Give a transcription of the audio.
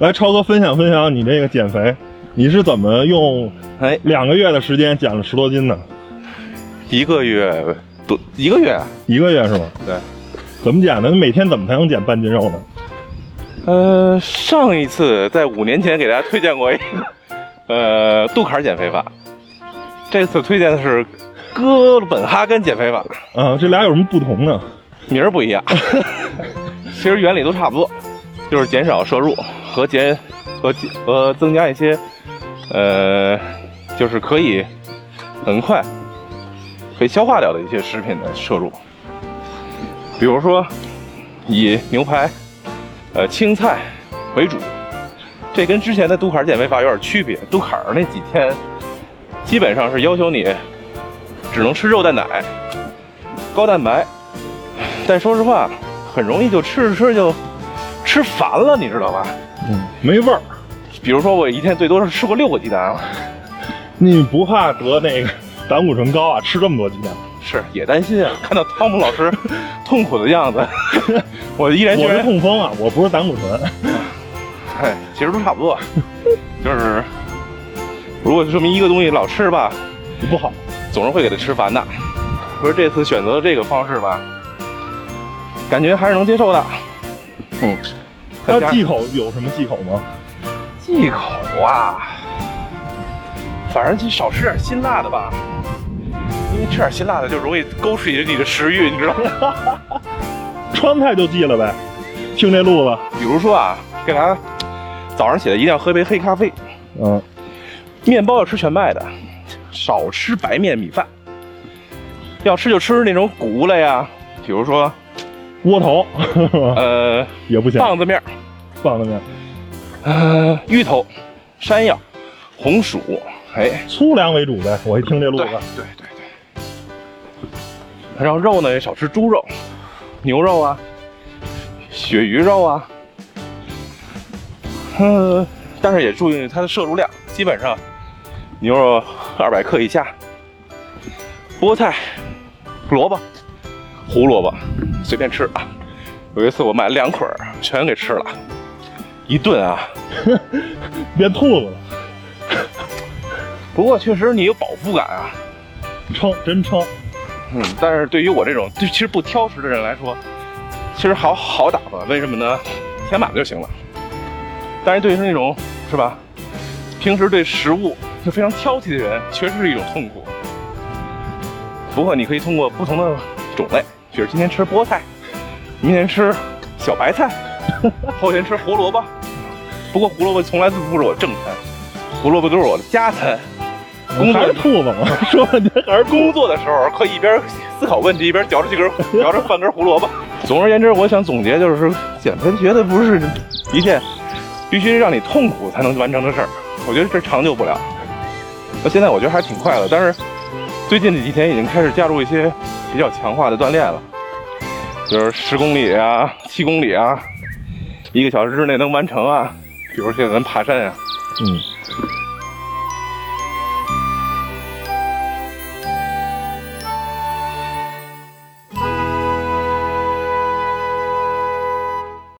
来，超哥分享分享你这个减肥，你是怎么用哎，两个月的时间减了十多斤呢？一个月多一个月，一个月是吗？对。怎么减的？你每天怎么才能减半斤肉呢？呃，上一次在五年前给大家推荐过一个 呃杜卡减肥法，这次推荐的是哥本哈根减肥法，啊，这俩有什么不同呢？名儿不一样，其实原理都差不多，就是减少摄入和减和和增加一些呃，就是可以很快被消化掉的一些食品的摄入，比如说以牛排、呃青菜为主，这跟之前的杜卡尔减肥法有点区别。杜卡尔那几天基本上是要求你只能吃肉蛋奶、高蛋白。但说实话，很容易就吃着吃着就吃烦了，你知道吧？嗯，没味儿。比如说我一天最多是吃过六个鸡蛋，你不怕得那个胆固醇高啊？吃这么多鸡蛋？是也担心啊。看到汤姆老师 痛苦的样子，我依然觉我是得，痛风啊，我不是胆固醇。哎，其实都差不多，就是如果说明一个东西老吃吧，不好。总是会给它吃烦的。不是这次选择的这个方式吧，感觉还是能接受的。嗯，再加它忌口有什么忌口吗？忌口啊，反正就少吃点辛辣的吧，因为吃点辛辣的就容易勾起你的食欲，你知道吗？川菜就忌了呗。听这路子，比如说啊，给大家早上起来一定要喝杯黑咖啡，嗯，面包要吃全麦的，少吃白面米饭，要吃就吃那种谷物类啊，比如说窝头呃 也不行，棒子面儿、棒子面，呃芋头、山药、红薯，哎，粗粮为主呗。我一听这路对子，对对对。然后肉呢也少吃猪肉、牛肉啊、鳕鱼肉啊，嗯，但是也注意它的摄入量，基本上牛肉二百克以下，菠菜、萝卜、胡萝卜随便吃啊。有一次我买了两捆儿，全给吃了，一顿啊。变兔子了，不过确实你有饱腹感啊，撑真撑。嗯，但是对于我这种对其实不挑食的人来说，其实好好打发。为什么呢？填满了就行了。但是对于那种是吧，平时对食物就非常挑剔的人，确实是一种痛苦。不过你可以通过不同的种类，比如今天吃菠菜，明天吃小白菜，后天吃胡萝卜。不过胡萝卜从来都不是我正餐，胡萝卜都是我的加餐。工作兔子嘛？说半天还是工作的时候可以一边思考问题，一边嚼着几根 嚼着半根胡萝卜。总而言之，我想总结就是，减肥绝对不是一件必须让你痛苦才能完成的事儿。我觉得这长久不了。那现在我觉得还挺快乐，但是最近这几天已经开始加入一些比较强化的锻炼了，就是十公里啊、七公里啊，一个小时之内能完成啊。比如现在咱爬山啊，嗯，